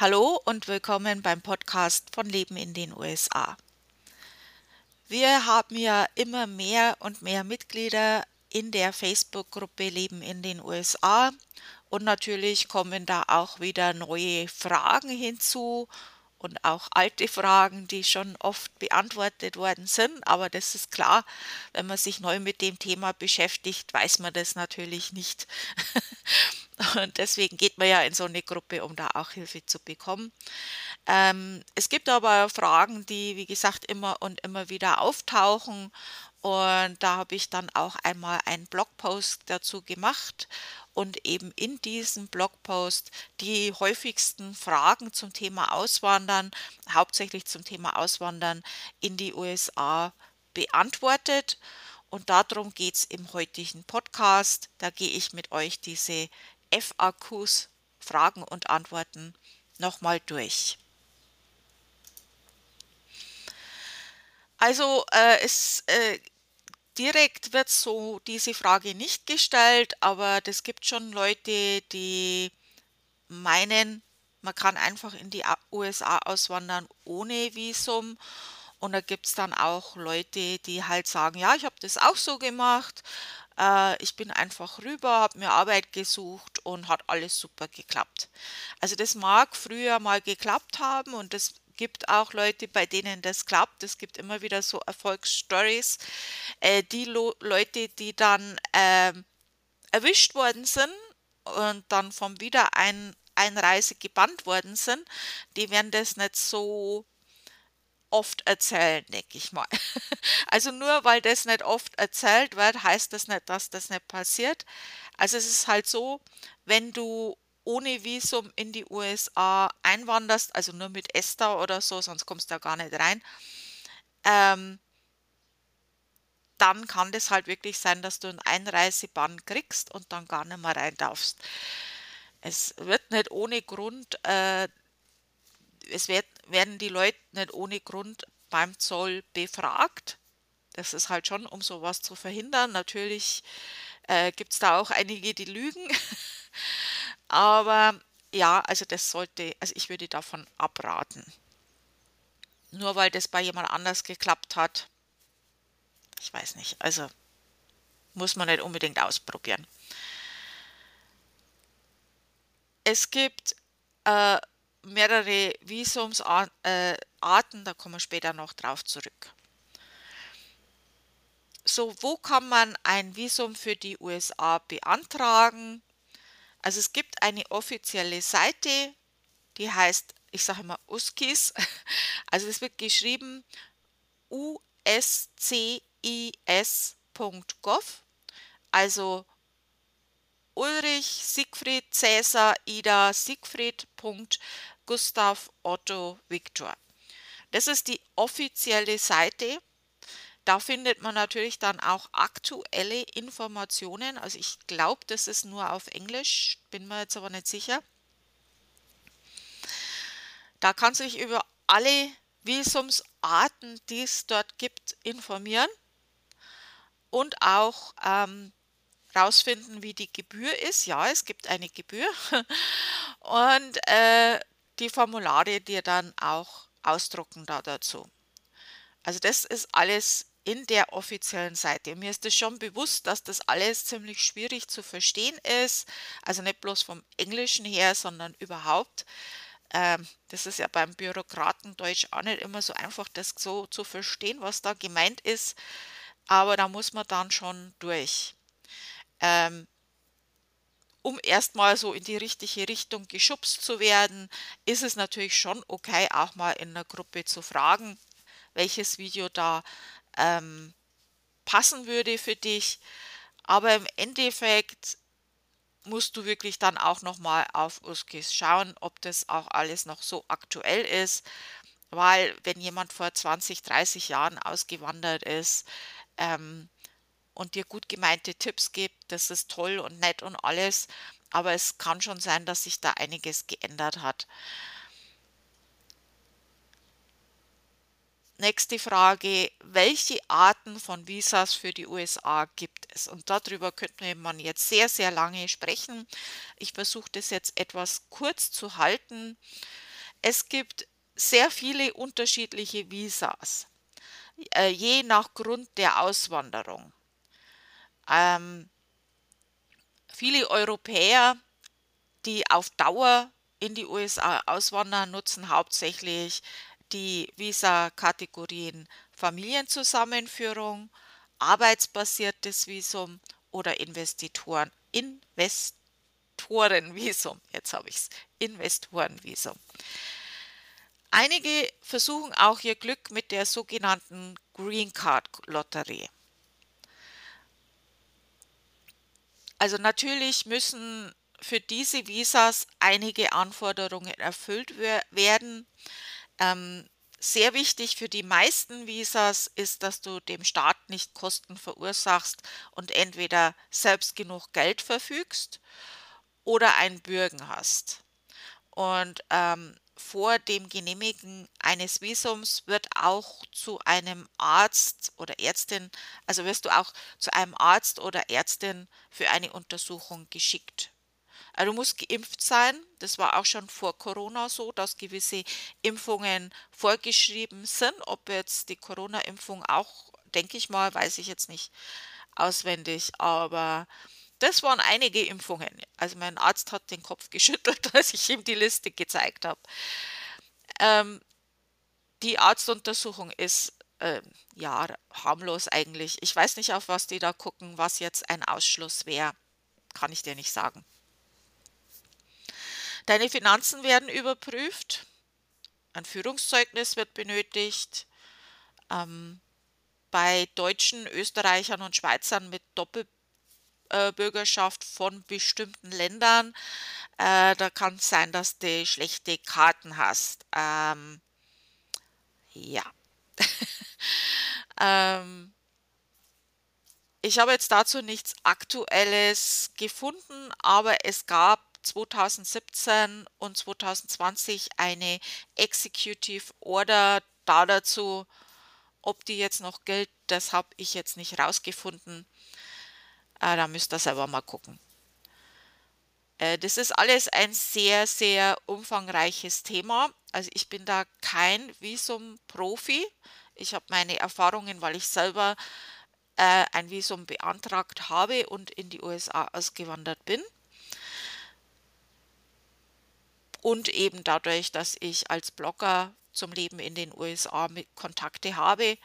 Hallo und willkommen beim Podcast von Leben in den USA. Wir haben ja immer mehr und mehr Mitglieder in der Facebook-Gruppe Leben in den USA und natürlich kommen da auch wieder neue Fragen hinzu und auch alte Fragen, die schon oft beantwortet worden sind. Aber das ist klar, wenn man sich neu mit dem Thema beschäftigt, weiß man das natürlich nicht. Und deswegen geht man ja in so eine Gruppe, um da auch Hilfe zu bekommen. Ähm, es gibt aber Fragen, die, wie gesagt, immer und immer wieder auftauchen. Und da habe ich dann auch einmal einen Blogpost dazu gemacht und eben in diesem Blogpost die häufigsten Fragen zum Thema Auswandern, hauptsächlich zum Thema Auswandern in die USA beantwortet. Und darum geht es im heutigen Podcast. Da gehe ich mit euch diese FAQs, Fragen und Antworten, nochmal durch. Also äh, es äh, direkt wird so diese Frage nicht gestellt, aber es gibt schon Leute, die meinen, man kann einfach in die USA auswandern ohne Visum. Und da gibt es dann auch Leute, die halt sagen, ja, ich habe das auch so gemacht. Äh, ich bin einfach rüber, habe mir Arbeit gesucht und hat alles super geklappt. Also das mag früher mal geklappt haben und das gibt auch Leute, bei denen das klappt. Es gibt immer wieder so Erfolgsstories. Äh, die Leute, die dann äh, erwischt worden sind und dann vom Wiedereinreise gebannt worden sind, die werden das nicht so oft erzählen, denke ich mal. Also nur weil das nicht oft erzählt wird, heißt das nicht, dass das nicht passiert. Also es ist halt so, wenn du ohne Visum in die USA einwanderst, also nur mit ESTA oder so, sonst kommst du da gar nicht rein, ähm, dann kann das halt wirklich sein, dass du einen Einreisebann kriegst und dann gar nicht mehr rein darfst. Es wird nicht ohne Grund, äh, es wird, werden die Leute nicht ohne Grund beim Zoll befragt. Das ist halt schon, um sowas zu verhindern. Natürlich äh, gibt es da auch einige, die lügen. Aber ja, also das sollte, also ich würde davon abraten. Nur weil das bei jemand anders geklappt hat, ich weiß nicht, also muss man nicht unbedingt ausprobieren. Es gibt äh, mehrere Visumsarten, äh, da kommen wir später noch drauf zurück. So, wo kann man ein Visum für die USA beantragen? Also es gibt eine offizielle Seite, die heißt, ich sage immer USCIS, also es wird geschrieben uscis.gov, also Ulrich Siegfried Cäsar Ida Siegfried. Gustav Otto Viktor. Das ist die offizielle Seite da findet man natürlich dann auch aktuelle Informationen. Also ich glaube, das ist nur auf Englisch, bin mir jetzt aber nicht sicher. Da kann sich über alle Visumsarten, die es dort gibt, informieren und auch ähm, rausfinden, wie die Gebühr ist. Ja, es gibt eine Gebühr und äh, die Formulare, die dann auch ausdrucken da dazu. Also das ist alles in der offiziellen Seite. Mir ist es schon bewusst, dass das alles ziemlich schwierig zu verstehen ist. Also nicht bloß vom Englischen her, sondern überhaupt. Ähm, das ist ja beim Bürokratendeutsch auch nicht immer so einfach, das so zu verstehen, was da gemeint ist. Aber da muss man dann schon durch. Ähm, um erstmal so in die richtige Richtung geschubst zu werden, ist es natürlich schon okay, auch mal in einer Gruppe zu fragen, welches Video da ähm, passen würde für dich. Aber im Endeffekt musst du wirklich dann auch nochmal auf USKIS schauen, ob das auch alles noch so aktuell ist. Weil wenn jemand vor 20, 30 Jahren ausgewandert ist ähm, und dir gut gemeinte Tipps gibt, das ist toll und nett und alles, aber es kann schon sein, dass sich da einiges geändert hat. Nächste Frage, welche Arten von Visas für die USA gibt es? Und darüber könnte man jetzt sehr, sehr lange sprechen. Ich versuche das jetzt etwas kurz zu halten. Es gibt sehr viele unterschiedliche Visas, äh, je nach Grund der Auswanderung. Ähm, viele Europäer, die auf Dauer in die USA auswandern, nutzen hauptsächlich die Visa-Kategorien Familienzusammenführung, arbeitsbasiertes Visum oder Investitoren, Investorenvisum. Jetzt habe ich es, Investorenvisum. Einige versuchen auch ihr Glück mit der sogenannten Green Card Lotterie. Also natürlich müssen für diese Visas einige Anforderungen erfüllt werden. Ähm, sehr wichtig für die meisten Visas ist, dass du dem Staat nicht Kosten verursachst und entweder selbst genug Geld verfügst oder einen Bürgen hast. Und ähm, vor dem Genehmigen eines Visums wird auch zu einem Arzt oder Ärztin, also wirst du auch zu einem Arzt oder Ärztin für eine Untersuchung geschickt. Also du musst geimpft sein. Das war auch schon vor Corona so, dass gewisse Impfungen vorgeschrieben sind. Ob jetzt die Corona-Impfung auch, denke ich mal, weiß ich jetzt nicht auswendig, aber das waren einige Impfungen. Also mein Arzt hat den Kopf geschüttelt, als ich ihm die Liste gezeigt habe. Ähm, die Arztuntersuchung ist äh, ja harmlos eigentlich. Ich weiß nicht, auf was die da gucken, was jetzt ein Ausschluss wäre. Kann ich dir nicht sagen. Deine Finanzen werden überprüft. Ein Führungszeugnis wird benötigt. Ähm, bei Deutschen, Österreichern und Schweizern mit Doppelbürgerschaft von bestimmten Ländern, äh, da kann es sein, dass du schlechte Karten hast. Ähm, ja. ähm, ich habe jetzt dazu nichts Aktuelles gefunden, aber es gab 2017 und 2020 eine Executive Order da dazu. Ob die jetzt noch gilt, das habe ich jetzt nicht rausgefunden. Äh, da müsst ihr selber mal gucken. Äh, das ist alles ein sehr, sehr umfangreiches Thema. Also ich bin da kein Visum-Profi. Ich habe meine Erfahrungen, weil ich selber äh, ein Visum beantragt habe und in die USA ausgewandert bin. Und eben dadurch, dass ich als Blogger zum Leben in den USA Kontakte habe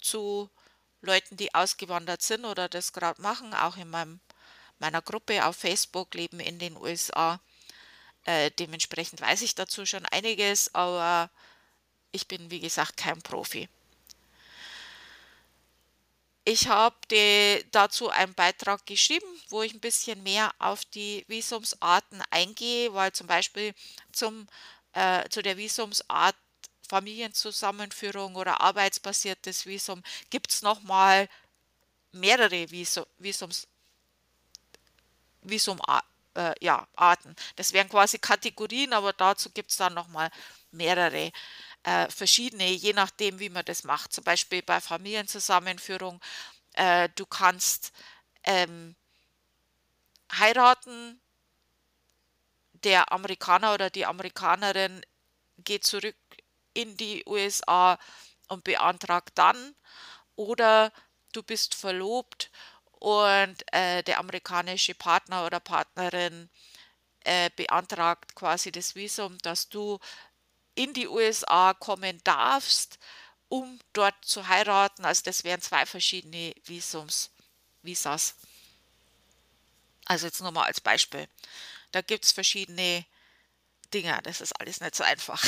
zu Leuten, die ausgewandert sind oder das gerade machen, auch in meinem, meiner Gruppe auf Facebook Leben in den USA. Äh, dementsprechend weiß ich dazu schon einiges, aber ich bin wie gesagt kein Profi. Ich habe dazu einen Beitrag geschrieben, wo ich ein bisschen mehr auf die Visumsarten eingehe, weil zum Beispiel zum, äh, zu der Visumsart Familienzusammenführung oder arbeitsbasiertes Visum gibt es nochmal mehrere Visum, Visum, äh, ja. Das wären quasi Kategorien, aber dazu gibt es dann nochmal mehrere äh, verschiedene, je nachdem, wie man das macht. Zum Beispiel bei Familienzusammenführung, äh, du kannst ähm, heiraten, der Amerikaner oder die Amerikanerin geht zurück in die USA und beantragt dann, oder du bist verlobt und äh, der amerikanische Partner oder Partnerin äh, beantragt quasi das Visum, dass du in die USA kommen darfst, um dort zu heiraten. Also das wären zwei verschiedene Visums, Visas. Also jetzt nur mal als Beispiel. Da gibt es verschiedene Dinge. Das ist alles nicht so einfach.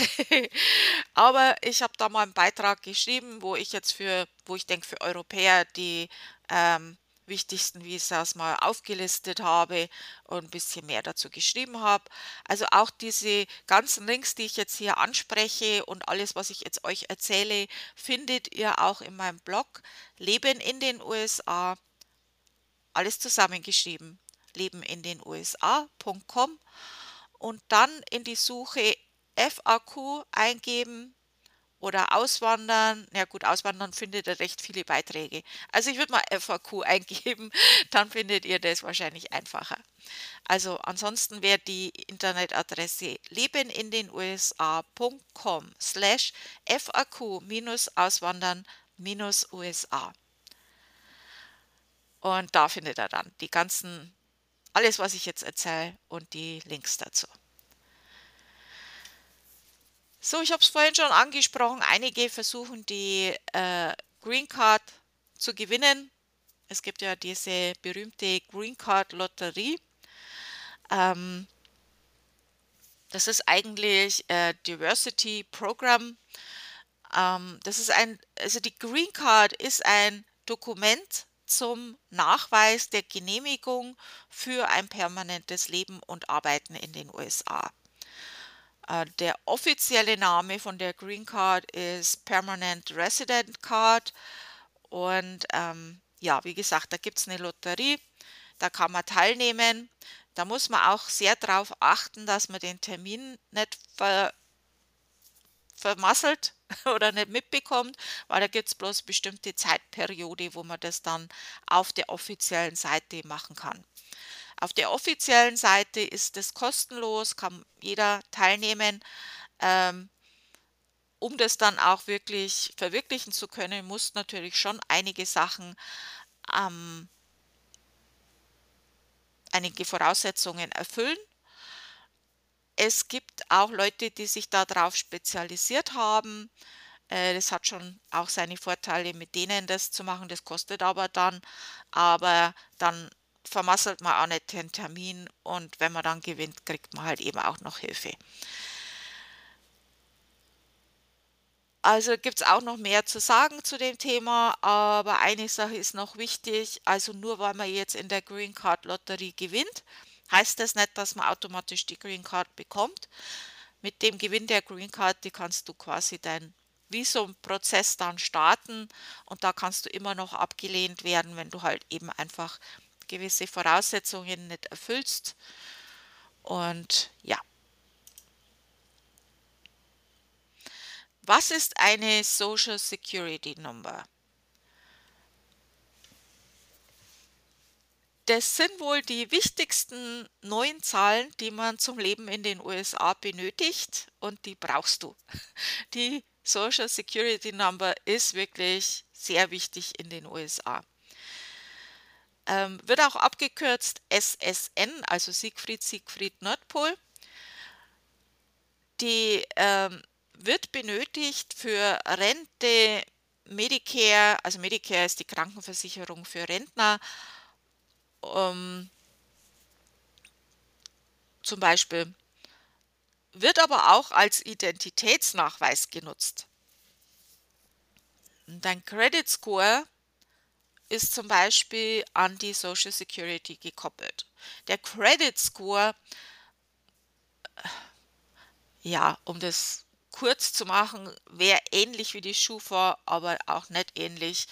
Aber ich habe da mal einen Beitrag geschrieben, wo ich jetzt für, wo ich denke, für Europäer, die ähm, wichtigsten Visas mal aufgelistet habe und ein bisschen mehr dazu geschrieben habe. Also auch diese ganzen Links, die ich jetzt hier anspreche und alles, was ich jetzt euch erzähle, findet ihr auch in meinem Blog Leben in den USA. Alles zusammengeschrieben. Leben in den USA.com und dann in die Suche FAQ eingeben oder Auswandern. Ja gut, Auswandern findet ihr recht viele Beiträge. Also ich würde mal FAQ eingeben, dann findet ihr das wahrscheinlich einfacher. Also ansonsten wäre die Internetadresse lebenindenusa.com slash FAQ-Auswandern-USA. Und da findet ihr dann die ganzen, alles was ich jetzt erzähle und die Links dazu. So, ich habe es vorhin schon angesprochen. Einige versuchen die äh, Green Card zu gewinnen. Es gibt ja diese berühmte Green Card Lotterie. Ähm, das ist eigentlich äh, Diversity Program. Ähm, das ist ein, also die Green Card ist ein Dokument zum Nachweis der Genehmigung für ein permanentes Leben und Arbeiten in den USA. Äh, der offizielle Name von der Green Card ist Permanent Resident Card. Und ähm, ja, wie gesagt, da gibt es eine Lotterie, da kann man teilnehmen. Da muss man auch sehr darauf achten, dass man den Termin nicht ver vermasselt oder nicht mitbekommt, weil da gibt es bloß bestimmte Zeitperiode, wo man das dann auf der offiziellen Seite machen kann. Auf der offiziellen Seite ist es kostenlos, kann jeder teilnehmen. Ähm, um das dann auch wirklich verwirklichen zu können, muss natürlich schon einige Sachen, ähm, einige Voraussetzungen erfüllen. Es gibt auch Leute, die sich darauf spezialisiert haben. Äh, das hat schon auch seine Vorteile, mit denen das zu machen. Das kostet aber dann. Aber dann vermasselt man auch nicht den Termin und wenn man dann gewinnt, kriegt man halt eben auch noch Hilfe. Also gibt es auch noch mehr zu sagen zu dem Thema, aber eine Sache ist noch wichtig, also nur weil man jetzt in der Green Card Lotterie gewinnt, heißt das nicht, dass man automatisch die Green Card bekommt. Mit dem Gewinn der Green Card, die kannst du quasi dein Visumprozess dann starten und da kannst du immer noch abgelehnt werden, wenn du halt eben einfach gewisse Voraussetzungen nicht erfüllst. Und ja. Was ist eine Social Security Number? Das sind wohl die wichtigsten neun Zahlen, die man zum Leben in den USA benötigt und die brauchst du. Die Social Security Number ist wirklich sehr wichtig in den USA. Ähm, wird auch abgekürzt SSN, also Siegfried, Siegfried, Nordpol. Die ähm, wird benötigt für Rente, Medicare, also Medicare ist die Krankenversicherung für Rentner, ähm, zum Beispiel, wird aber auch als Identitätsnachweis genutzt. Dein Credit Score ist zum Beispiel an die Social Security gekoppelt. Der Credit Score, äh, ja, um das kurz zu machen, wäre ähnlich wie die Schufa, aber auch nicht ähnlich.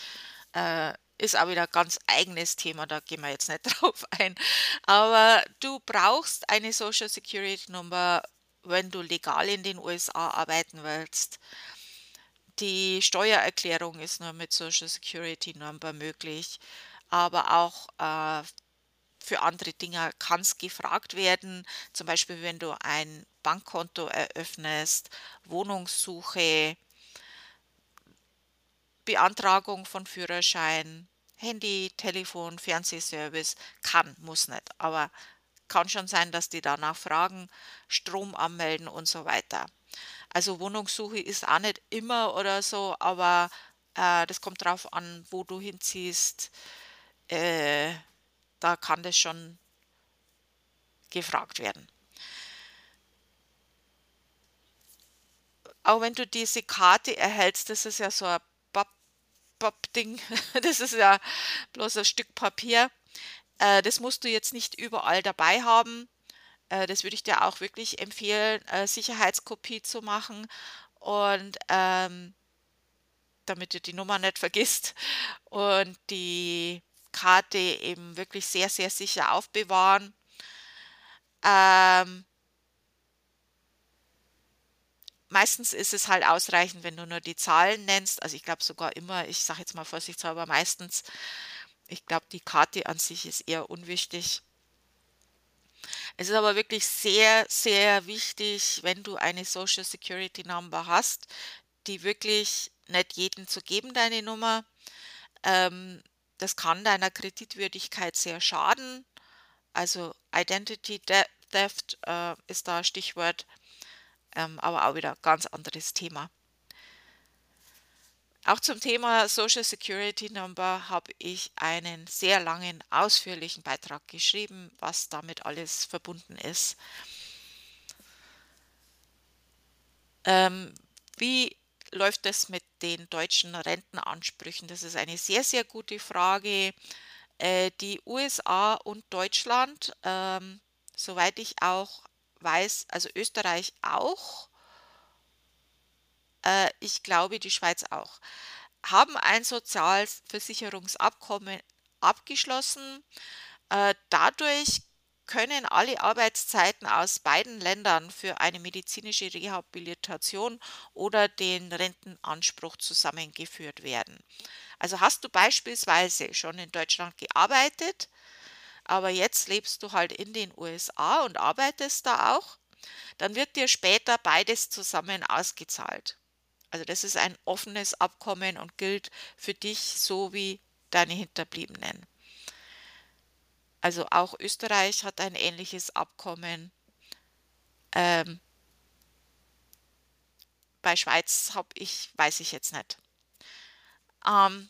Äh, ist auch wieder ein ganz eigenes Thema, da gehen wir jetzt nicht drauf ein. Aber du brauchst eine Social Security Nummer, wenn du legal in den USA arbeiten willst. Die Steuererklärung ist nur mit Social Security Number möglich, aber auch äh, für andere Dinge kann es gefragt werden. Zum Beispiel, wenn du ein Bankkonto eröffnest, Wohnungssuche, Beantragung von Führerschein, Handy, Telefon, Fernsehservice, kann, muss nicht, aber kann schon sein, dass die danach fragen, Strom anmelden und so weiter. Also Wohnungssuche ist auch nicht immer oder so, aber äh, das kommt drauf an, wo du hinziehst. Äh, da kann das schon gefragt werden. Auch wenn du diese Karte erhältst, das ist ja so ein Papp-Ding, das ist ja bloß ein Stück Papier. Äh, das musst du jetzt nicht überall dabei haben. Äh, das würde ich dir auch wirklich empfehlen, äh, Sicherheitskopie zu machen und ähm, damit du die Nummer nicht vergisst und die Karte eben wirklich sehr, sehr sicher aufbewahren. Ähm, meistens ist es halt ausreichend, wenn du nur die Zahlen nennst. Also ich glaube sogar immer, ich sage jetzt mal vorsichtshalber meistens, ich glaube, die Karte an sich ist eher unwichtig. Es ist aber wirklich sehr, sehr wichtig, wenn du eine Social Security Number hast, die wirklich nicht jedem zu geben, deine Nummer. Ähm, das kann deiner Kreditwürdigkeit sehr schaden. Also Identity Theft äh, ist da Stichwort, ähm, aber auch wieder ganz anderes Thema. Auch zum Thema Social Security Number habe ich einen sehr langen, ausführlichen Beitrag geschrieben, was damit alles verbunden ist. Ähm, wie läuft es mit den deutschen Rentenansprüchen? Das ist eine sehr, sehr gute Frage. Äh, die USA und Deutschland, ähm, soweit ich auch weiß, also Österreich auch, äh, ich glaube die Schweiz auch, haben ein Sozialversicherungsabkommen abgeschlossen. Äh, dadurch können alle Arbeitszeiten aus beiden Ländern für eine medizinische Rehabilitation oder den Rentenanspruch zusammengeführt werden. Also hast du beispielsweise schon in Deutschland gearbeitet, aber jetzt lebst du halt in den USA und arbeitest da auch, dann wird dir später beides zusammen ausgezahlt. Also das ist ein offenes Abkommen und gilt für dich so wie deine Hinterbliebenen. Also auch Österreich hat ein ähnliches Abkommen. Ähm, bei Schweiz habe ich, weiß ich jetzt nicht. Ähm,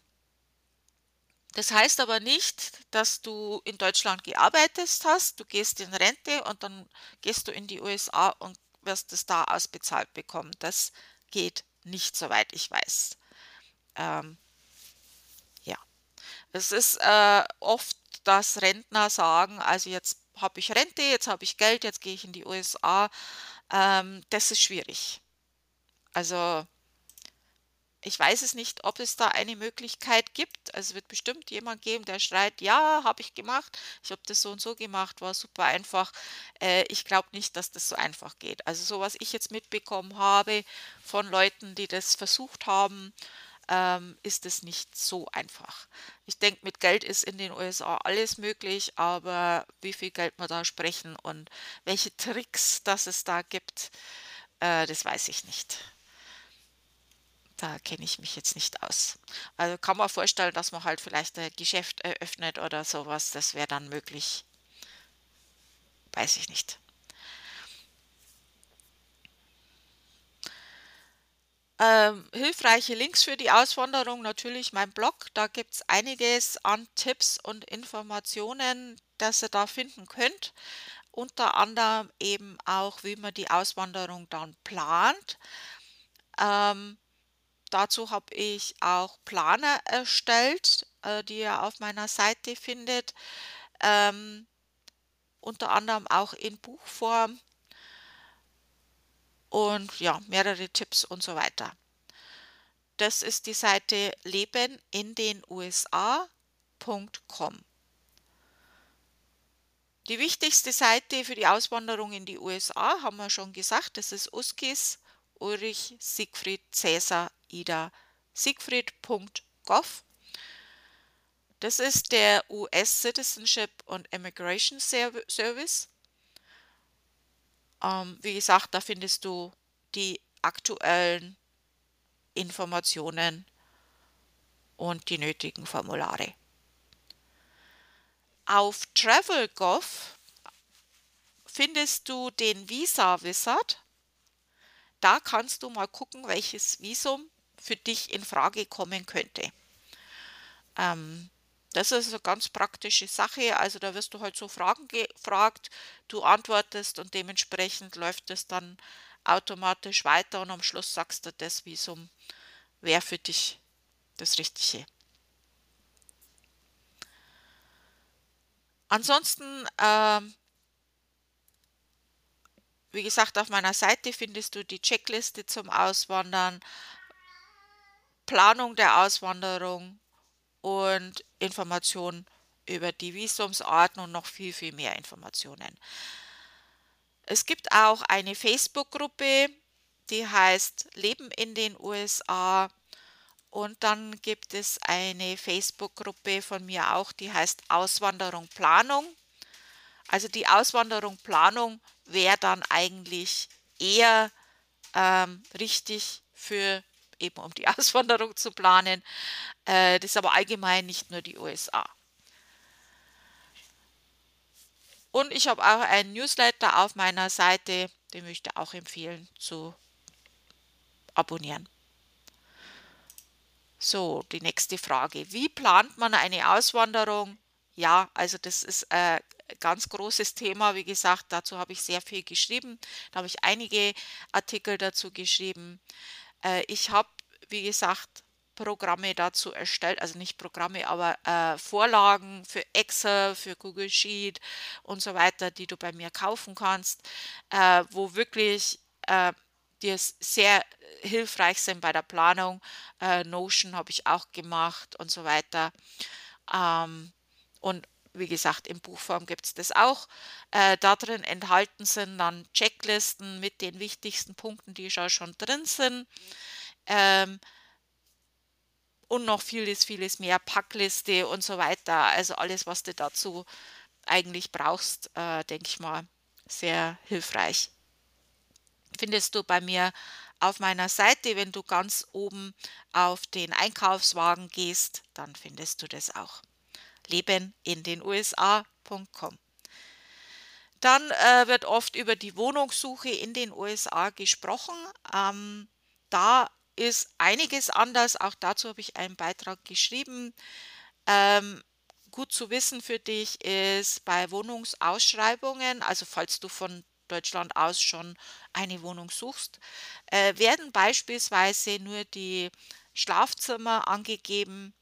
das heißt aber nicht, dass du in Deutschland gearbeitet hast, du gehst in Rente und dann gehst du in die USA und wirst es da ausbezahlt bekommen. Das geht nicht, soweit ich weiß. Ähm, ja, es ist äh, oft dass Rentner sagen, also jetzt habe ich Rente, jetzt habe ich Geld, jetzt gehe ich in die USA. Ähm, das ist schwierig. Also ich weiß es nicht, ob es da eine Möglichkeit gibt. Also es wird bestimmt jemand geben, der schreit, ja, habe ich gemacht, ich habe das so und so gemacht, war super einfach. Äh, ich glaube nicht, dass das so einfach geht. Also so was ich jetzt mitbekommen habe von Leuten, die das versucht haben, ähm, ist es nicht so einfach. Ich denke, mit Geld ist in den USA alles möglich, aber wie viel Geld wir da sprechen und welche Tricks das es da gibt, äh, das weiß ich nicht. Da kenne ich mich jetzt nicht aus. Also kann man vorstellen, dass man halt vielleicht ein Geschäft eröffnet oder sowas. Das wäre dann möglich. Weiß ich nicht. Ähm, hilfreiche Links für die Auswanderung natürlich mein Blog. Da gibt es einiges an Tipps und Informationen, das ihr da finden könnt. Unter anderem eben auch, wie man die Auswanderung dann plant. Ähm, dazu habe ich auch Planer erstellt, äh, die ihr auf meiner Seite findet. Ähm, unter anderem auch in Buchform und ja, mehrere Tipps und so weiter. Das ist die Seite leben in den USA.com. Die wichtigste Seite für die Auswanderung in die USA haben wir schon gesagt, das ist Uskis Ulrich Siegfried Cäsar Ida Siegfried.gov. Das ist der US Citizenship and Immigration Service. Ähm, wie gesagt, da findest du die aktuellen Informationen und die nötigen Formulare. Auf TravelGov findest du den Visa Wizard. Da kannst du mal gucken, welches Visum für dich in Frage kommen könnte. Ähm, das ist eine ganz praktische Sache. Also da wirst du halt so Fragen gefragt, du antwortest und dementsprechend läuft es dann automatisch weiter und am Schluss sagst du das Visum wäre für dich das Richtige. Ansonsten, ähm, wie gesagt, auf meiner Seite findest du die Checkliste zum Auswandern, Planung der Auswanderung und Informationen über die Visumsarten und noch viel, viel mehr Informationen. Es gibt auch eine Facebook-Gruppe, die heißt Leben in den USA. Und dann gibt es eine Facebook-Gruppe von mir auch, die heißt Auswanderung Planung. Also die Auswanderung Planung wäre dann eigentlich eher ähm, richtig für eben um die Auswanderung zu planen. Äh, das ist aber allgemein nicht nur die USA. Und ich habe auch einen Newsletter auf meiner Seite, den möchte ich auch empfehlen zu abonnieren. So, die nächste Frage. Wie plant man eine Auswanderung? Ja, also das ist ein ganz großes Thema. Wie gesagt, dazu habe ich sehr viel geschrieben. Da habe ich einige Artikel dazu geschrieben. Äh, ich habe, wie gesagt, Programme dazu erstellt, also nicht Programme, aber äh, Vorlagen für Excel, für Google Sheet und so weiter, die du bei mir kaufen kannst, äh, wo wirklich äh, dir sehr hilfreich sind bei der Planung. Äh, Notion habe ich auch gemacht und so weiter. Ähm, und wie gesagt, in Buchform gibt es das auch. Äh, da drin enthalten sind dann Checklisten mit den wichtigsten Punkten, die schon drin sind. Ähm, und noch vieles, vieles mehr, Packliste und so weiter. Also alles, was du dazu eigentlich brauchst, äh, denke ich mal, sehr hilfreich. Findest du bei mir auf meiner Seite, wenn du ganz oben auf den Einkaufswagen gehst, dann findest du das auch. Leben in den USA.com. Dann äh, wird oft über die Wohnungssuche in den USA gesprochen. Ähm, da ist einiges anders. Auch dazu habe ich einen Beitrag geschrieben. Ähm, gut zu wissen für dich ist bei Wohnungsausschreibungen, also falls du von Deutschland aus schon eine Wohnung suchst, äh, werden beispielsweise nur die Schlafzimmer angegeben.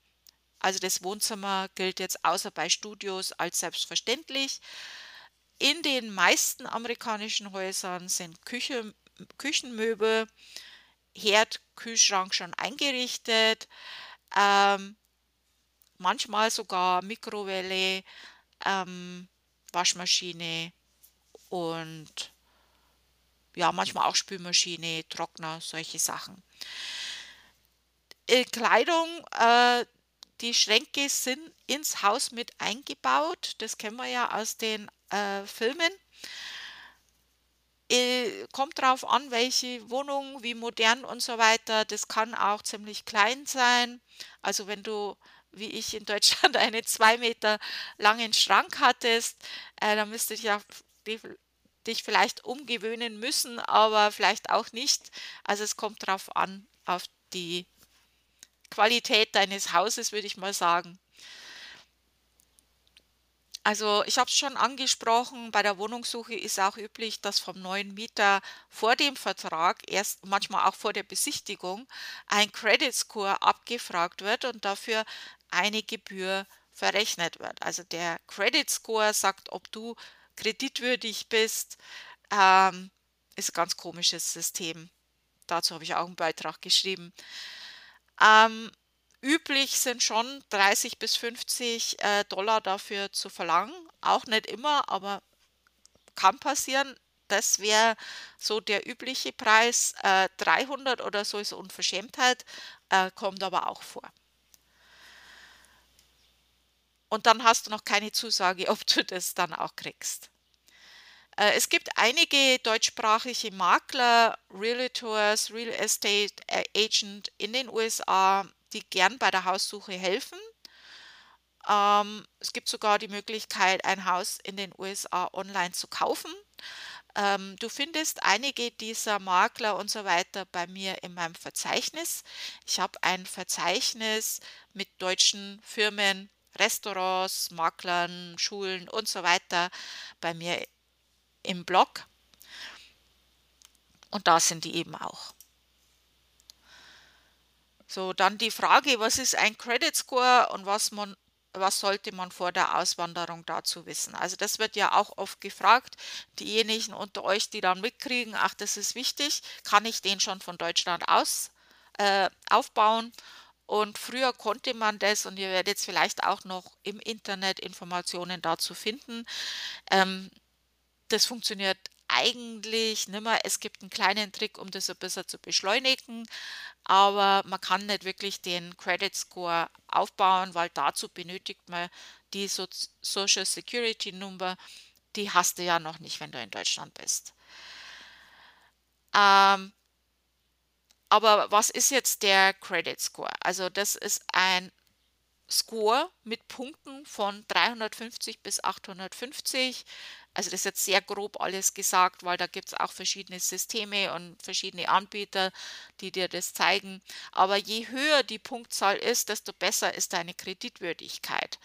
Also das Wohnzimmer gilt jetzt außer bei Studios als selbstverständlich. In den meisten amerikanischen Häusern sind Küche, Küchenmöbel, Herd, Kühlschrank schon eingerichtet, ähm, manchmal sogar Mikrowelle, ähm, Waschmaschine und ja, manchmal auch Spülmaschine, Trockner, solche Sachen. Äh, Kleidung, äh, die Schränke sind ins Haus mit eingebaut. Das kennen wir ja aus den äh, Filmen. Äh, kommt drauf an, welche Wohnung, wie modern und so weiter. Das kann auch ziemlich klein sein. Also wenn du, wie ich in Deutschland, einen zwei Meter langen Schrank hattest, äh, dann müsste ich ja dich vielleicht umgewöhnen müssen, aber vielleicht auch nicht. Also es kommt drauf an, auf die Qualität deines Hauses, würde ich mal sagen. Also ich habe es schon angesprochen, bei der Wohnungssuche ist auch üblich, dass vom neuen Mieter vor dem Vertrag, erst manchmal auch vor der Besichtigung, ein Credit Score abgefragt wird und dafür eine Gebühr verrechnet wird. Also der Credit Score sagt, ob du kreditwürdig bist, ähm, ist ein ganz komisches System. Dazu habe ich auch einen Beitrag geschrieben. Ähm, Üblich sind schon 30 bis 50 äh, Dollar dafür zu verlangen. Auch nicht immer, aber kann passieren. Das wäre so der übliche Preis. Äh, 300 oder so ist Unverschämtheit, äh, kommt aber auch vor. Und dann hast du noch keine Zusage, ob du das dann auch kriegst. Äh, es gibt einige deutschsprachige Makler, Realtors, Real Estate äh, Agent in den USA, die gern bei der Haussuche helfen. Ähm, es gibt sogar die Möglichkeit, ein Haus in den USA online zu kaufen. Ähm, du findest einige dieser Makler und so weiter bei mir in meinem Verzeichnis. Ich habe ein Verzeichnis mit deutschen Firmen, Restaurants, Maklern, Schulen und so weiter bei mir im Blog. Und da sind die eben auch. So, dann die Frage, was ist ein Credit Score und was man was sollte man vor der Auswanderung dazu wissen? Also das wird ja auch oft gefragt. Diejenigen unter euch, die dann mitkriegen, ach, das ist wichtig, kann ich den schon von Deutschland aus äh, aufbauen? Und früher konnte man das, und ihr werdet jetzt vielleicht auch noch im Internet Informationen dazu finden. Ähm, das funktioniert eigentlich nicht mehr. Es gibt einen kleinen Trick, um das ein bisschen zu beschleunigen, aber man kann nicht wirklich den Credit Score aufbauen, weil dazu benötigt man die so Social Security Number, die hast du ja noch nicht, wenn du in Deutschland bist. Ähm, aber was ist jetzt der Credit Score? Also das ist ein Score mit Punkten von 350 bis 850. Also das ist jetzt sehr grob alles gesagt, weil da gibt es auch verschiedene Systeme und verschiedene Anbieter, die dir das zeigen. Aber je höher die Punktzahl ist, desto besser ist deine Kreditwürdigkeit.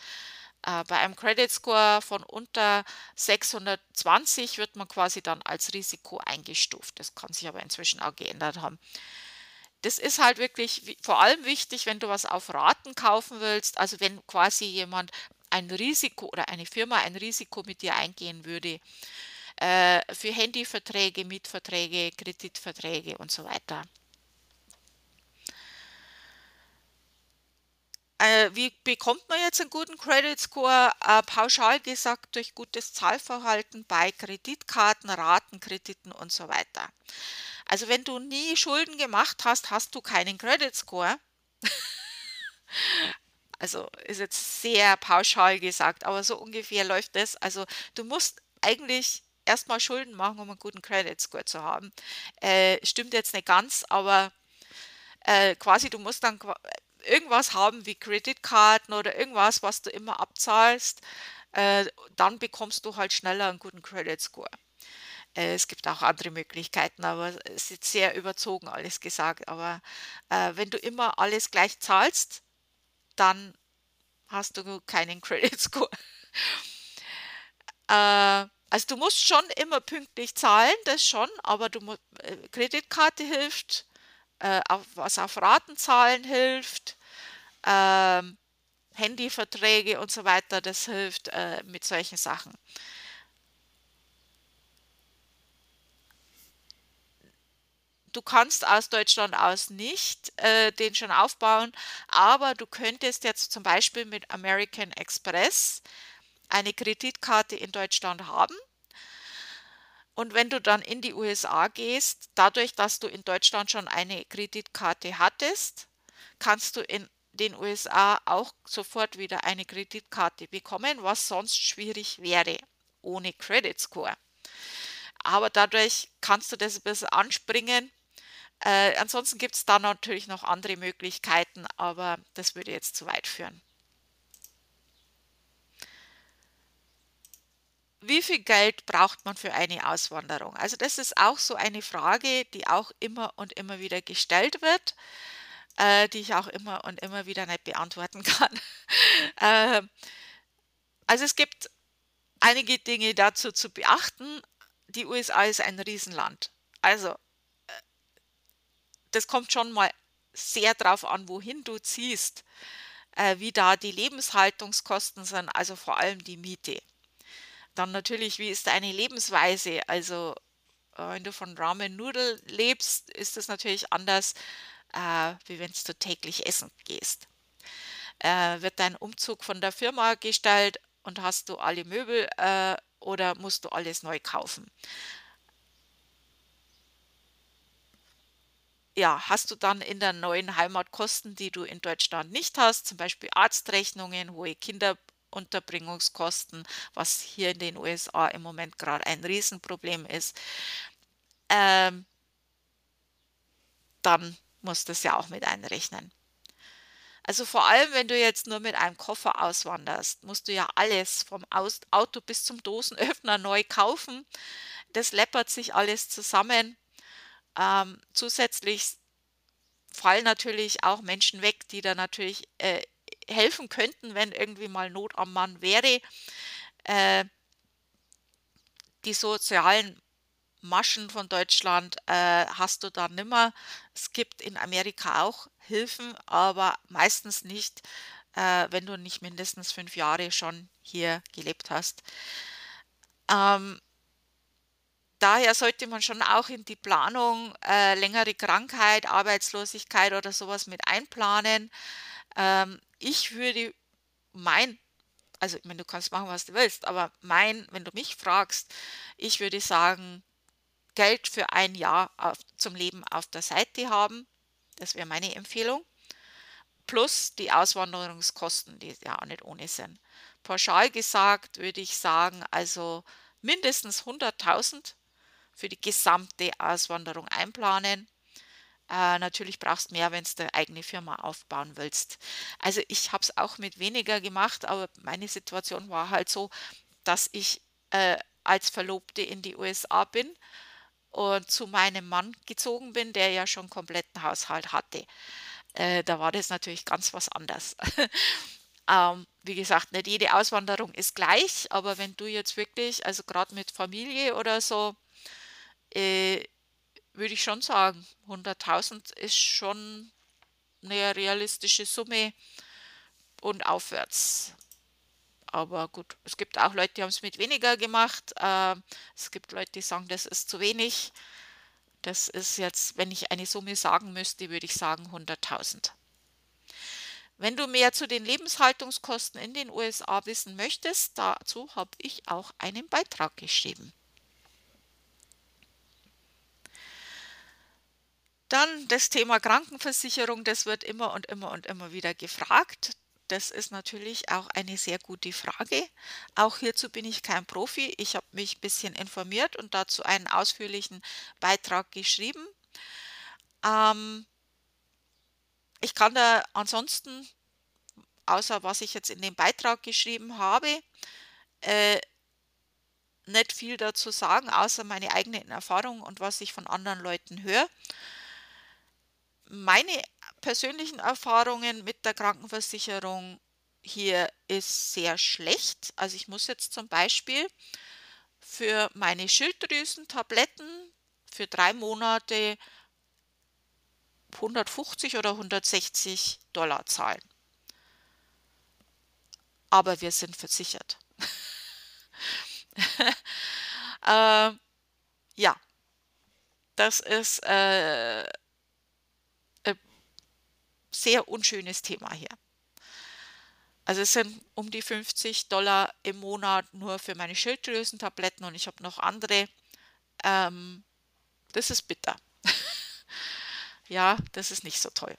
Äh, bei einem Credit Score von unter 620 wird man quasi dann als Risiko eingestuft. Das kann sich aber inzwischen auch geändert haben. Das ist halt wirklich vor allem wichtig, wenn du was auf Raten kaufen willst. Also wenn quasi jemand ein Risiko oder eine Firma ein Risiko mit dir eingehen würde äh, für Handyverträge, Mietverträge, Kreditverträge und so weiter. Äh, wie bekommt man jetzt einen guten Credit Score? Äh, pauschal gesagt durch gutes Zahlverhalten bei Kreditkarten, Ratenkrediten und so weiter. Also wenn du nie Schulden gemacht hast, hast du keinen Credit Score. also ist jetzt sehr pauschal gesagt, aber so ungefähr läuft das. Also du musst eigentlich erstmal Schulden machen, um einen guten Credit Score zu haben. Äh, stimmt jetzt nicht ganz, aber äh, quasi du musst dann irgendwas haben wie Kreditkarten oder irgendwas, was du immer abzahlst. Äh, dann bekommst du halt schneller einen guten Credit Score. Äh, es gibt auch andere Möglichkeiten, aber es ist sehr überzogen alles gesagt. Aber äh, wenn du immer alles gleich zahlst, dann hast du keinen Credit Score. äh, also du musst schon immer pünktlich zahlen, das schon, aber du äh, Kreditkarte hilft, äh, auf, was auf Ratenzahlen hilft, ähm, Handyverträge und so weiter, das hilft äh, mit solchen Sachen. Du kannst aus Deutschland aus nicht äh, den schon aufbauen, aber du könntest jetzt zum Beispiel mit American Express eine Kreditkarte in Deutschland haben. Und wenn du dann in die USA gehst, dadurch, dass du in Deutschland schon eine Kreditkarte hattest, kannst du in den USA auch sofort wieder eine Kreditkarte bekommen, was sonst schwierig wäre ohne Credit Score. Aber dadurch kannst du das ein bisschen anspringen äh, ansonsten gibt es da natürlich noch andere Möglichkeiten, aber das würde jetzt zu weit führen. Wie viel Geld braucht man für eine Auswanderung? Also das ist auch so eine Frage, die auch immer und immer wieder gestellt wird, äh, die ich auch immer und immer wieder nicht beantworten kann. äh, also es gibt einige Dinge dazu zu beachten. Die USA ist ein Riesenland. Also das kommt schon mal sehr drauf an, wohin du ziehst, äh, wie da die Lebenshaltungskosten sind, also vor allem die Miete. Dann natürlich, wie ist deine Lebensweise? Also äh, wenn du von Ramen Nudel lebst, ist das natürlich anders, äh, wie wenn du täglich essen gehst. Äh, wird dein Umzug von der Firma gestellt und hast du alle Möbel äh, oder musst du alles neu kaufen? Ja, hast du dann in der neuen Heimat Kosten, die du in Deutschland nicht hast, zum Beispiel Arztrechnungen, hohe Kinderunterbringungskosten, was hier in den USA im Moment gerade ein Riesenproblem ist, ähm, dann musst du es ja auch mit einrechnen. Also vor allem, wenn du jetzt nur mit einem Koffer auswanderst, musst du ja alles vom Auto bis zum Dosenöffner neu kaufen. Das läppert sich alles zusammen ähm, zusätzlich fallen natürlich auch Menschen weg, die da natürlich äh, helfen könnten, wenn irgendwie mal Not am Mann wäre. Äh, die sozialen Maschen von Deutschland äh, hast du da nimmer. Es gibt in Amerika auch Hilfen, aber meistens nicht, äh, wenn du nicht mindestens fünf Jahre schon hier gelebt hast. Ähm, daher sollte man schon auch in die Planung äh, längere Krankheit, Arbeitslosigkeit oder sowas mit einplanen. Ähm, ich würde mein, also ich meine, du kannst machen, was du willst, aber mein, wenn du mich fragst, ich würde sagen, Geld für ein Jahr auf, zum Leben auf der Seite haben. Das wäre meine Empfehlung. Plus die Auswanderungskosten, die ja auch nicht ohne sind. Pauschal gesagt würde ich sagen, also mindestens 100.000 für die gesamte Auswanderung einplanen. Äh, natürlich brauchst du mehr, wenn du deine eigene Firma aufbauen willst. Also ich habe es auch mit weniger gemacht, aber meine Situation war halt so, dass ich äh, als Verlobte in die USA bin und zu meinem Mann gezogen bin, der ja schon kompletten Haushalt hatte. Äh, da war das natürlich ganz was anderes. ähm, wie gesagt, nicht jede Auswanderung ist gleich, aber wenn du jetzt wirklich, also gerade mit Familie oder so, äh, würde ich schon sagen, 100.000 ist schon eine realistische Summe und aufwärts. Aber gut, es gibt auch Leute, die haben es mit weniger gemacht. Äh, es gibt Leute, die sagen, das ist zu wenig. Das ist jetzt, wenn ich eine Summe sagen müsste, würde ich sagen 100.000. Wenn du mehr zu den Lebenshaltungskosten in den USA wissen möchtest, dazu habe ich auch einen Beitrag geschrieben. Dann das Thema Krankenversicherung, das wird immer und immer und immer wieder gefragt. Das ist natürlich auch eine sehr gute Frage. Auch hierzu bin ich kein Profi. Ich habe mich ein bisschen informiert und dazu einen ausführlichen Beitrag geschrieben. Ähm, ich kann da ansonsten, außer was ich jetzt in dem Beitrag geschrieben habe, äh, nicht viel dazu sagen, außer meine eigenen Erfahrungen und was ich von anderen Leuten höre. Meine persönlichen Erfahrungen mit der Krankenversicherung hier ist sehr schlecht. Also ich muss jetzt zum Beispiel für meine Schilddrüsentabletten für drei Monate 150 oder 160 Dollar zahlen. Aber wir sind versichert. äh, ja, das ist äh, sehr unschönes Thema hier. Also es sind um die 50 Dollar im Monat nur für meine Schilddrüsentabletten und ich habe noch andere. Ähm, das ist bitter. ja, das ist nicht so toll.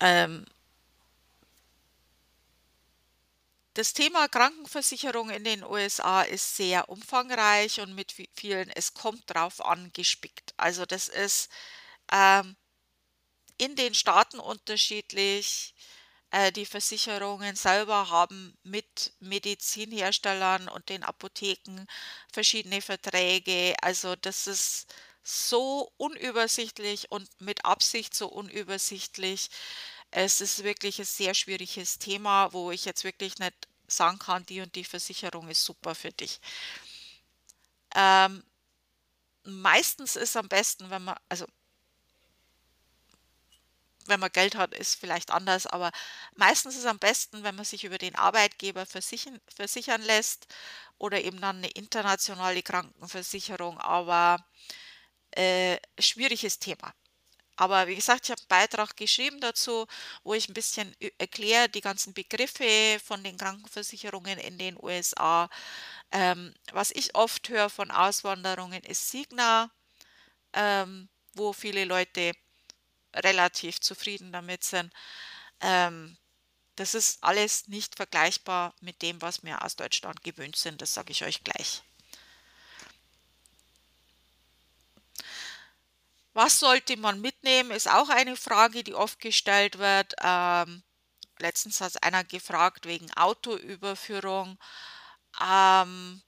Ähm, das Thema Krankenversicherung in den USA ist sehr umfangreich und mit vielen, es kommt drauf an, gespickt. Also das ist ähm, in den Staaten unterschiedlich. Äh, die Versicherungen selber haben mit Medizinherstellern und den Apotheken verschiedene Verträge. Also das ist so unübersichtlich und mit Absicht so unübersichtlich. Es ist wirklich ein sehr schwieriges Thema, wo ich jetzt wirklich nicht sagen kann, die und die Versicherung ist super für dich. Ähm, meistens ist am besten, wenn man, also wenn man Geld hat, ist vielleicht anders, aber meistens ist es am besten, wenn man sich über den Arbeitgeber versichern, versichern lässt oder eben dann eine internationale Krankenversicherung, aber äh, schwieriges Thema. Aber wie gesagt, ich habe einen Beitrag geschrieben dazu, wo ich ein bisschen erkläre die ganzen Begriffe von den Krankenversicherungen in den USA. Ähm, was ich oft höre von Auswanderungen ist Signa, ähm, wo viele Leute relativ zufrieden damit sind. Ähm, das ist alles nicht vergleichbar mit dem, was wir aus Deutschland gewöhnt sind, das sage ich euch gleich. Was sollte man mitnehmen, ist auch eine Frage, die oft gestellt wird. Ähm, letztens hat einer gefragt wegen Autoüberführung. Ähm,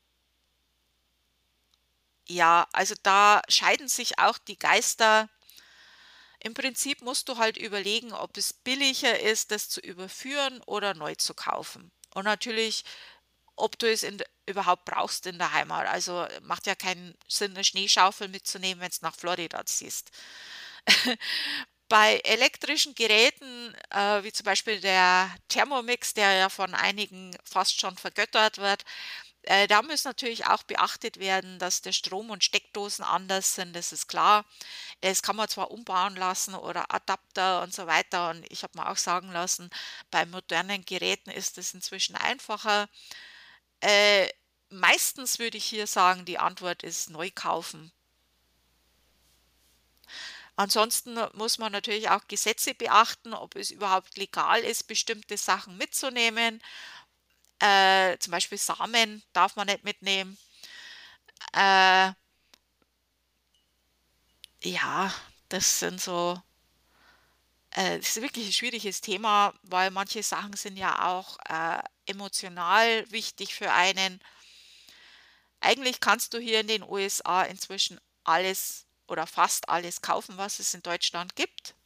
ja, also da scheiden sich auch die Geister. Im Prinzip musst du halt überlegen, ob es billiger ist, das zu überführen oder neu zu kaufen. Und natürlich, ob du es in, überhaupt brauchst in der Heimat. Also macht ja keinen Sinn, eine Schneeschaufel mitzunehmen, wenn es nach Florida ziehst. Bei elektrischen Geräten, äh, wie zum Beispiel der Thermomix, der ja von einigen fast schon vergöttert wird, äh, da muss natürlich auch beachtet werden, dass der Strom und Steckdosen anders sind, das ist klar. Das kann man zwar umbauen lassen oder Adapter und so weiter. Und ich habe mir auch sagen lassen, bei modernen Geräten ist es inzwischen einfacher. Äh, meistens würde ich hier sagen, die Antwort ist neu kaufen. Ansonsten muss man natürlich auch Gesetze beachten, ob es überhaupt legal ist, bestimmte Sachen mitzunehmen. Äh, zum Beispiel Samen darf man nicht mitnehmen. Äh, ja, das sind so, äh, das ist wirklich ein schwieriges Thema, weil manche Sachen sind ja auch äh, emotional wichtig für einen. Eigentlich kannst du hier in den USA inzwischen alles oder fast alles kaufen, was es in Deutschland gibt.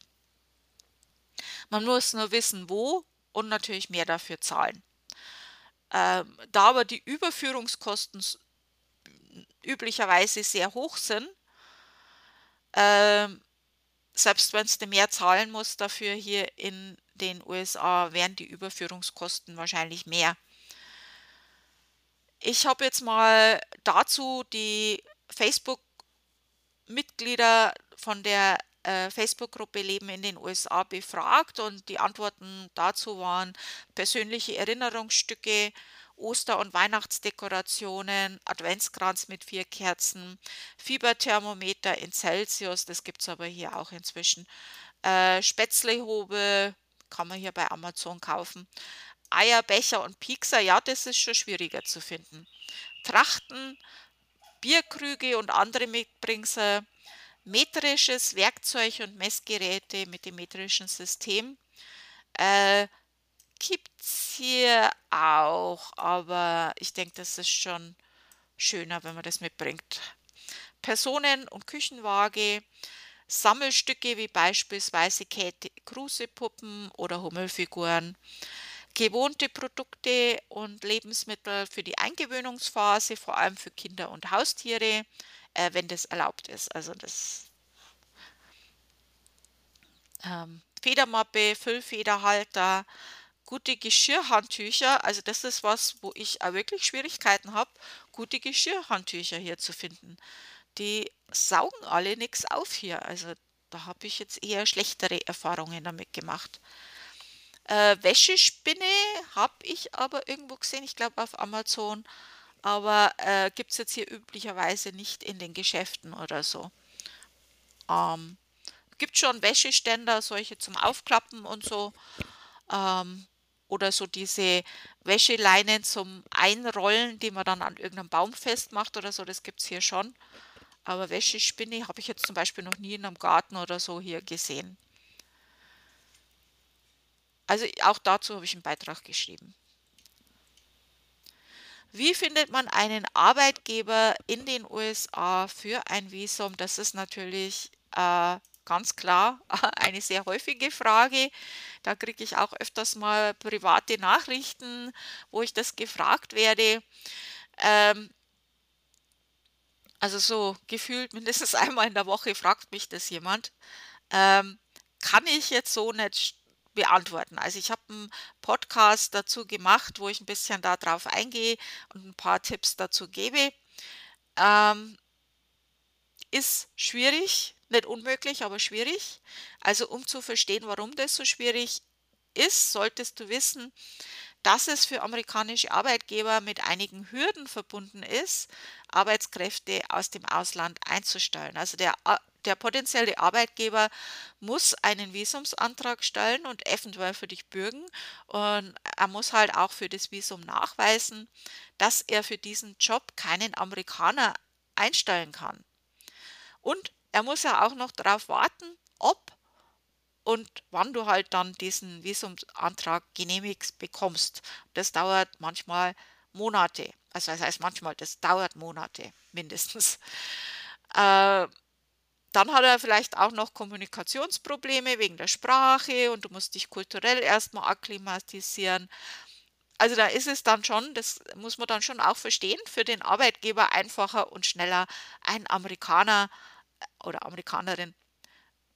Man muss nur wissen, wo und natürlich mehr dafür zahlen. Ähm, da aber die Überführungskosten üblicherweise sehr hoch sind, ähm, selbst wenn du mehr zahlen musst dafür hier in den USA, wären die Überführungskosten wahrscheinlich mehr. Ich habe jetzt mal dazu die Facebook-Mitglieder von der äh, Facebook-Gruppe Leben in den USA befragt und die Antworten dazu waren persönliche Erinnerungsstücke, Oster- und Weihnachtsdekorationen, Adventskranz mit vier Kerzen, Fieberthermometer in Celsius, das gibt es aber hier auch inzwischen, äh, Spätzlehobe kann man hier bei Amazon kaufen, Eier, Becher und Piekser, ja, das ist schon schwieriger zu finden. Trachten, Bierkrüge und andere Mitbringsel, metrisches Werkzeug und Messgeräte mit dem metrischen System. Äh, Gibt es hier auch, aber ich denke, das ist schon schöner, wenn man das mitbringt. Personen- und Küchenwaage, Sammelstücke wie beispielsweise Käthe Kruse-Puppen oder Hummelfiguren, gewohnte Produkte und Lebensmittel für die Eingewöhnungsphase, vor allem für Kinder und Haustiere, äh, wenn das erlaubt ist. Also das ähm, Federmappe, Füllfederhalter, gute Geschirrhandtücher, also das ist was, wo ich auch wirklich Schwierigkeiten habe, gute Geschirrhandtücher hier zu finden. Die saugen alle nichts auf hier. Also da habe ich jetzt eher schlechtere Erfahrungen damit gemacht. Äh, Wäschespinne habe ich aber irgendwo gesehen, ich glaube auf Amazon, aber äh, gibt es jetzt hier üblicherweise nicht in den Geschäften oder so. Ähm, gibt schon Wäscheständer, solche zum Aufklappen und so. Ähm, oder so diese Wäscheleinen zum Einrollen, die man dann an irgendeinem Baum festmacht oder so, das gibt es hier schon. Aber Wäschespinne habe ich jetzt zum Beispiel noch nie in einem Garten oder so hier gesehen. Also auch dazu habe ich einen Beitrag geschrieben. Wie findet man einen Arbeitgeber in den USA für ein Visum? Das ist natürlich äh, ganz klar eine sehr häufige Frage. Da kriege ich auch öfters mal private Nachrichten, wo ich das gefragt werde. Ähm, also so gefühlt mindestens einmal in der Woche fragt mich das jemand. Ähm, kann ich jetzt so nicht beantworten. Also ich habe einen Podcast dazu gemacht, wo ich ein bisschen darauf eingehe und ein paar Tipps dazu gebe. Ähm, ist schwierig, nicht unmöglich, aber schwierig. Also um zu verstehen, warum das so schwierig ist, solltest du wissen, dass es für amerikanische Arbeitgeber mit einigen Hürden verbunden ist, Arbeitskräfte aus dem Ausland einzustellen. Also der, der potenzielle Arbeitgeber muss einen Visumsantrag stellen und eventuell für dich bürgen. Und er muss halt auch für das Visum nachweisen, dass er für diesen Job keinen Amerikaner einstellen kann. Und er muss ja auch noch darauf warten, ob und wann du halt dann diesen Visumsantrag genehmigt bekommst. Das dauert manchmal Monate. Also das heißt manchmal, das dauert Monate mindestens. Äh, dann hat er vielleicht auch noch Kommunikationsprobleme wegen der Sprache und du musst dich kulturell erstmal akklimatisieren. also da ist es dann schon, das muss man dann schon auch verstehen, für den Arbeitgeber einfacher und schneller ein Amerikaner oder Amerikanerin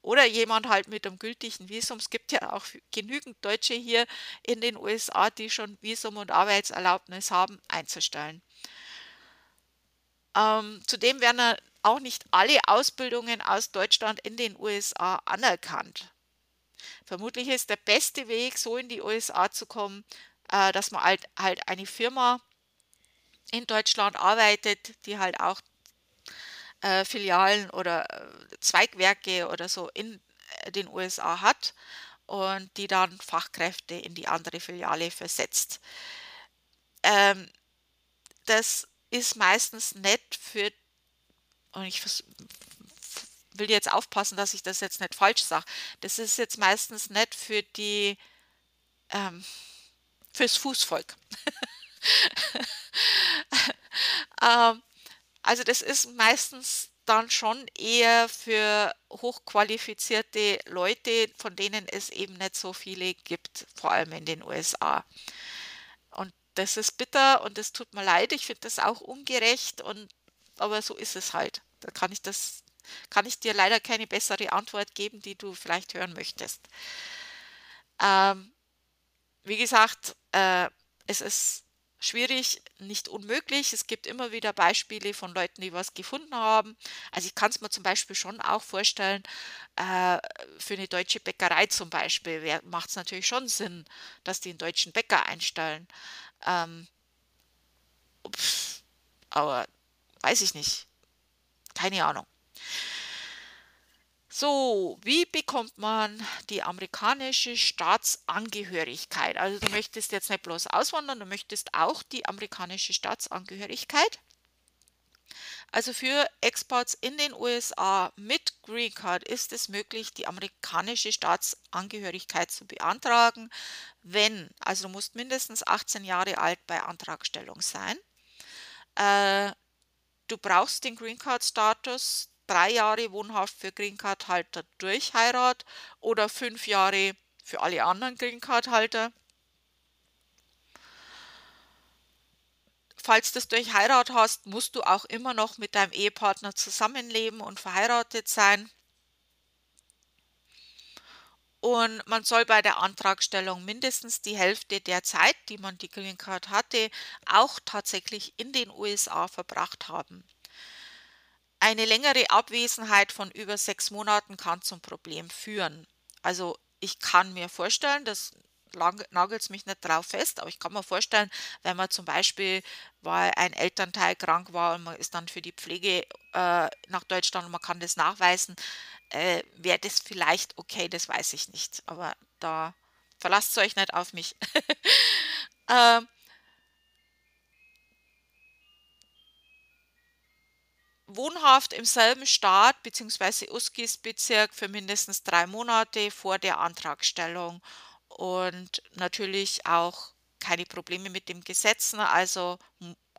oder jemand halt mit einem gültigen Visum. Es gibt ja auch genügend Deutsche hier in den USA, die schon Visum und Arbeitserlaubnis haben, einzustellen. Ähm, zudem werden auch nicht alle Ausbildungen aus Deutschland in den USA anerkannt. Vermutlich ist der beste Weg, so in die USA zu kommen, äh, dass man halt, halt eine Firma in Deutschland arbeitet, die halt auch äh, Filialen oder äh, Zweigwerke oder so in äh, den USA hat und die dann Fachkräfte in die andere Filiale versetzt. Ähm, das ist meistens nett für, und ich will jetzt aufpassen, dass ich das jetzt nicht falsch sage, das ist jetzt meistens nett für die, ähm, fürs Fußvolk. ähm, also das ist meistens dann schon eher für hochqualifizierte Leute, von denen es eben nicht so viele gibt, vor allem in den USA. Und das ist bitter und es tut mir leid, ich finde das auch ungerecht und aber so ist es halt. Da kann ich das kann ich dir leider keine bessere Antwort geben, die du vielleicht hören möchtest. Ähm, wie gesagt, äh, es ist schwierig, nicht unmöglich. Es gibt immer wieder Beispiele von Leuten, die was gefunden haben. Also ich kann es mir zum Beispiel schon auch vorstellen, äh, für eine deutsche Bäckerei zum Beispiel macht es natürlich schon Sinn, dass die einen deutschen Bäcker einstellen. Ähm, pff, aber weiß ich nicht. Keine Ahnung. So, wie bekommt man die amerikanische Staatsangehörigkeit? Also du möchtest jetzt nicht bloß auswandern, du möchtest auch die amerikanische Staatsangehörigkeit. Also für Exports in den USA mit Green Card ist es möglich, die amerikanische Staatsangehörigkeit zu beantragen, wenn, also du musst mindestens 18 Jahre alt bei Antragstellung sein. Äh, du brauchst den Green Card Status drei Jahre wohnhaft für Green Card Halter durch Heirat oder fünf Jahre für alle anderen Green Card Halter. Falls du das durch Heirat hast, musst du auch immer noch mit deinem Ehepartner zusammenleben und verheiratet sein. Und man soll bei der Antragstellung mindestens die Hälfte der Zeit, die man die Green Card hatte, auch tatsächlich in den USA verbracht haben. Eine längere Abwesenheit von über sechs Monaten kann zum Problem führen. Also ich kann mir vorstellen, das nagelt mich nicht drauf fest, aber ich kann mir vorstellen, wenn man zum Beispiel, weil ein Elternteil krank war und man ist dann für die Pflege äh, nach Deutschland und man kann das nachweisen, äh, wäre das vielleicht okay, das weiß ich nicht. Aber da verlasst euch nicht auf mich. äh, wohnhaft im selben Staat bzw. Uskis-Bezirk für mindestens drei Monate vor der Antragstellung und natürlich auch keine Probleme mit dem Gesetzen, also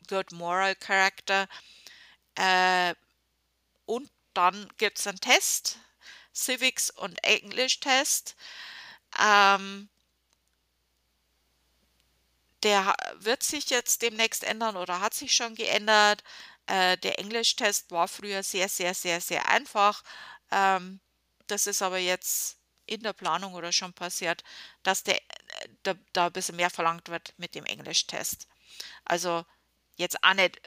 Good Moral Character. Äh, und dann gibt es einen Test, Civics und English Test. Ähm, der wird sich jetzt demnächst ändern oder hat sich schon geändert. Äh, der Englischtest war früher sehr, sehr, sehr, sehr einfach. Ähm, das ist aber jetzt in der Planung oder schon passiert, dass der, äh, da, da ein bisschen mehr verlangt wird mit dem Englischtest. Also jetzt auch nicht,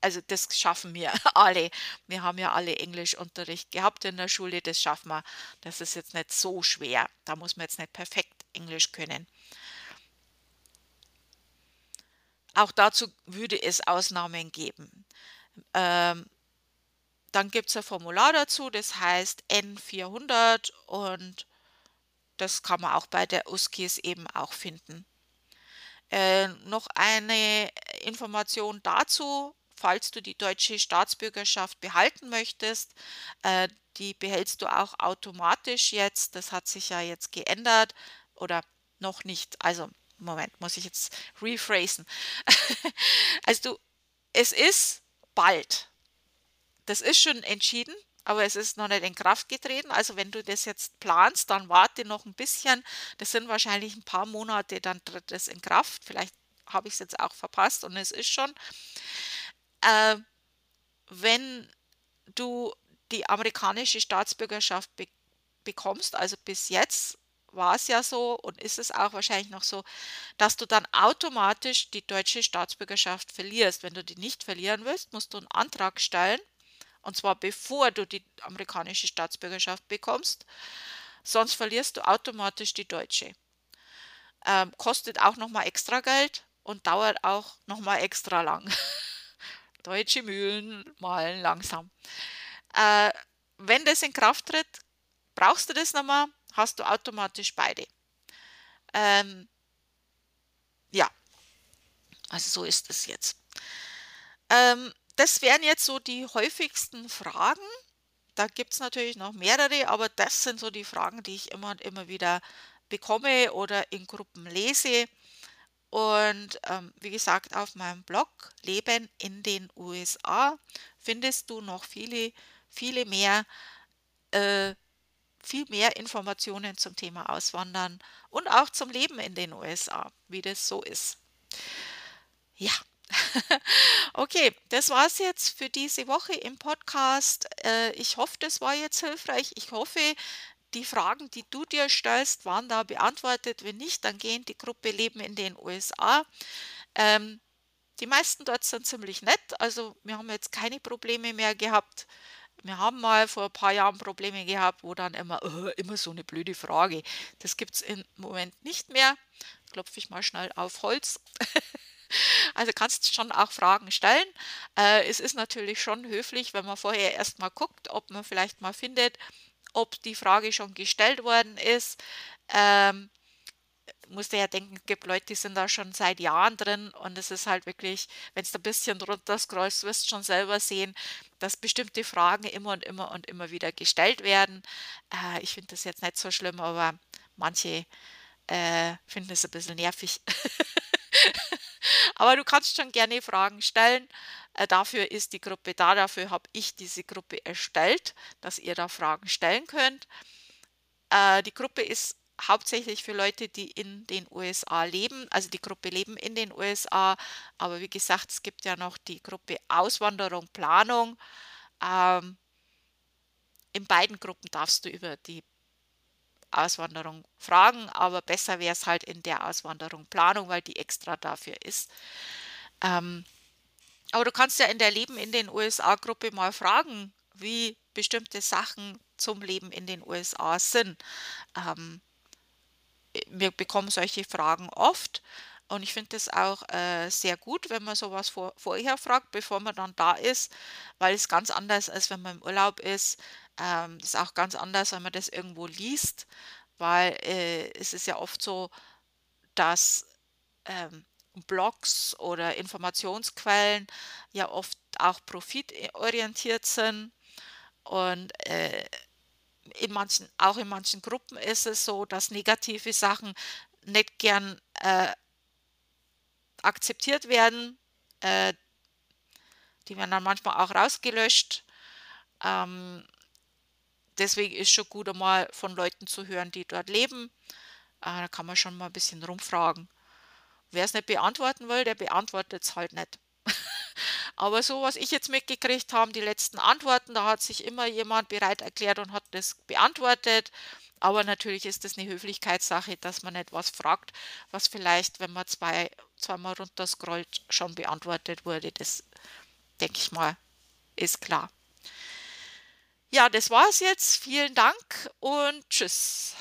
also das schaffen wir alle. Wir haben ja alle Englischunterricht gehabt in der Schule, das schaffen wir. Das ist jetzt nicht so schwer. Da muss man jetzt nicht perfekt Englisch können. Auch dazu würde es Ausnahmen geben. Ähm, dann gibt es ein Formular dazu, das heißt N400 und das kann man auch bei der USKIS eben auch finden. Äh, noch eine Information dazu, falls du die deutsche Staatsbürgerschaft behalten möchtest. Äh, die behältst du auch automatisch jetzt. Das hat sich ja jetzt geändert oder noch nicht. Also Moment, muss ich jetzt rephrasen. also du, es ist bald. Das ist schon entschieden, aber es ist noch nicht in Kraft getreten. Also wenn du das jetzt planst, dann warte noch ein bisschen. Das sind wahrscheinlich ein paar Monate, dann tritt es in Kraft, vielleicht habe ich es jetzt auch verpasst und es ist schon, äh, wenn du die amerikanische Staatsbürgerschaft be bekommst, also bis jetzt war es ja so und ist es auch wahrscheinlich noch so, dass du dann automatisch die deutsche Staatsbürgerschaft verlierst. Wenn du die nicht verlieren willst, musst du einen Antrag stellen, und zwar bevor du die amerikanische Staatsbürgerschaft bekommst, sonst verlierst du automatisch die deutsche. Ähm, kostet auch nochmal extra Geld und dauert auch nochmal extra lang. Deutsche Mühlen malen langsam. Äh, wenn das in Kraft tritt, brauchst du das nochmal, hast du automatisch beide. Ähm, ja, also so ist es jetzt. Ähm, das wären jetzt so die häufigsten Fragen. Da gibt es natürlich noch mehrere, aber das sind so die Fragen, die ich immer und immer wieder bekomme oder in Gruppen lese. Und ähm, wie gesagt, auf meinem Blog Leben in den USA findest du noch viele, viele mehr, äh, viel mehr Informationen zum Thema Auswandern und auch zum Leben in den USA, wie das so ist. Ja. okay, das war es jetzt für diese Woche im Podcast. Äh, ich hoffe, das war jetzt hilfreich. Ich hoffe, die Fragen, die du dir stellst, waren da beantwortet. Wenn nicht, dann geh in die Gruppe Leben in den USA. Ähm, die meisten dort sind ziemlich nett. Also wir haben jetzt keine Probleme mehr gehabt. Wir haben mal vor ein paar Jahren Probleme gehabt, wo dann immer, oh, immer so eine blöde Frage. Das gibt es im Moment nicht mehr. Klopfe ich mal schnell auf Holz. Also kannst du schon auch Fragen stellen. Äh, es ist natürlich schon höflich, wenn man vorher erstmal guckt, ob man vielleicht mal findet, ob die Frage schon gestellt worden ist. Ähm, musste ja denken, es gibt Leute, die sind da schon seit Jahren drin und es ist halt wirklich, wenn du ein bisschen runter scrollst, wirst du schon selber sehen, dass bestimmte Fragen immer und immer und immer wieder gestellt werden. Äh, ich finde das jetzt nicht so schlimm, aber manche äh, finden es ein bisschen nervig. aber du kannst schon gerne Fragen stellen. Äh, dafür ist die Gruppe da, dafür habe ich diese Gruppe erstellt, dass ihr da Fragen stellen könnt. Äh, die Gruppe ist hauptsächlich für Leute, die in den USA leben. Also die Gruppe Leben in den USA. Aber wie gesagt, es gibt ja noch die Gruppe Auswanderung, Planung. Ähm, in beiden Gruppen darfst du über die Auswanderung fragen, aber besser wäre es halt in der Auswanderung Planung, weil die extra dafür ist. Ähm, aber du kannst ja in der Leben in den USA-Gruppe mal fragen, wie bestimmte Sachen zum Leben in den USA sind. Ähm, wir bekommen solche Fragen oft und ich finde es auch äh, sehr gut, wenn man sowas vor, vorher fragt, bevor man dann da ist, weil es ganz anders ist, wenn man im Urlaub ist. Ähm, ist auch ganz anders, wenn man das irgendwo liest, weil äh, es ist ja oft so, dass ähm, Blogs oder Informationsquellen ja oft auch profitorientiert sind. Und äh, in manchen, auch in manchen Gruppen ist es so, dass negative Sachen nicht gern äh, akzeptiert werden. Äh, die werden dann manchmal auch rausgelöscht. Ähm, deswegen ist schon gut, einmal von Leuten zu hören, die dort leben. Äh, da kann man schon mal ein bisschen rumfragen. Wer es nicht beantworten will, der beantwortet es halt nicht. Aber so, was ich jetzt mitgekriegt habe, die letzten Antworten, da hat sich immer jemand bereit erklärt und hat das beantwortet. Aber natürlich ist das eine Höflichkeitssache, dass man nicht was fragt, was vielleicht, wenn man zwei, zweimal runterscrollt, schon beantwortet wurde. Das denke ich mal, ist klar. Ja, das war's jetzt. Vielen Dank und tschüss.